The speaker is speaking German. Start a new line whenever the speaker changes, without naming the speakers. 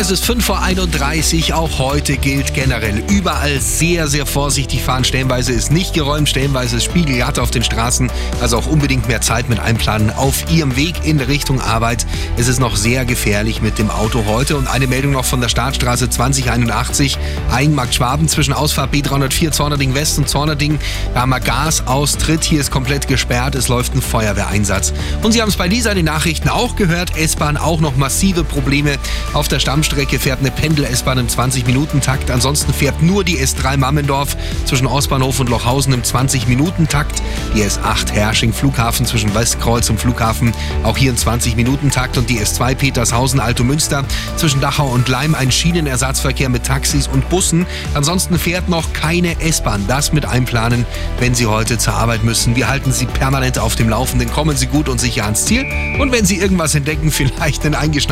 Es ist 5 vor 31. Auch heute gilt generell überall sehr, sehr vorsichtig fahren. Stellenweise ist nicht geräumt, stellenweise ist spiegelglatt auf den Straßen. Also auch unbedingt mehr Zeit mit einplanen auf Ihrem Weg in Richtung Arbeit. Es ist noch sehr gefährlich mit dem Auto heute. Und eine Meldung noch von der Startstraße 2081, Eigenmarkt Schwaben zwischen Ausfahrt B304 Zornerding West und Zornerding. Da haben wir Gasaustritt. Hier ist komplett gesperrt. Es läuft ein Feuerwehreinsatz. Und Sie haben es bei dieser den Nachrichten auch gehört. S-Bahn auch noch massive Probleme auf der Stammstrecke. Strecke fährt eine Pendel-S-Bahn im 20-Minuten-Takt. Ansonsten fährt nur die S3 Mammendorf zwischen Ostbahnhof und Lochhausen im 20-Minuten-Takt. Die S8 Hersching Flughafen zwischen Westkreuz und Flughafen auch hier im 20-Minuten-Takt. Und die S2 Petershausen Alto Münster zwischen Dachau und Leim ein Schienenersatzverkehr mit Taxis und Bussen. Ansonsten fährt noch keine S-Bahn. Das mit einplanen, wenn Sie heute zur Arbeit müssen. Wir halten Sie permanent auf dem Laufenden. Kommen Sie gut und sicher ans Ziel. Und wenn Sie irgendwas entdecken, vielleicht einen eingeschneiten